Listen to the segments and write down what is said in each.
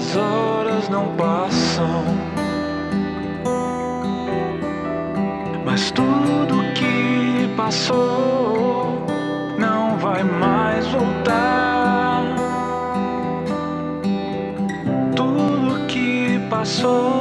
as horas não passam, mas tudo que passou não vai mais voltar. Tudo que passou.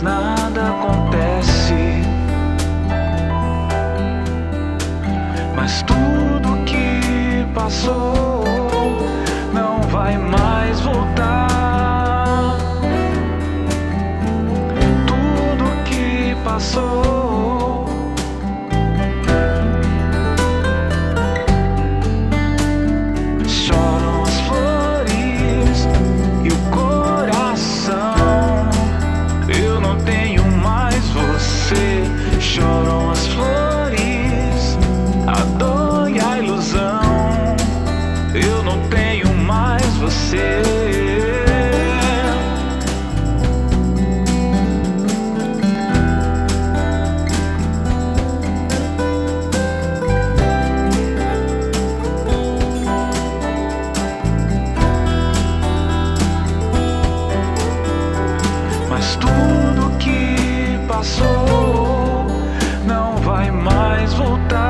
mas nada acontece. Mas tudo que passou não vai mais voltar. Tudo que passou. mais voltar.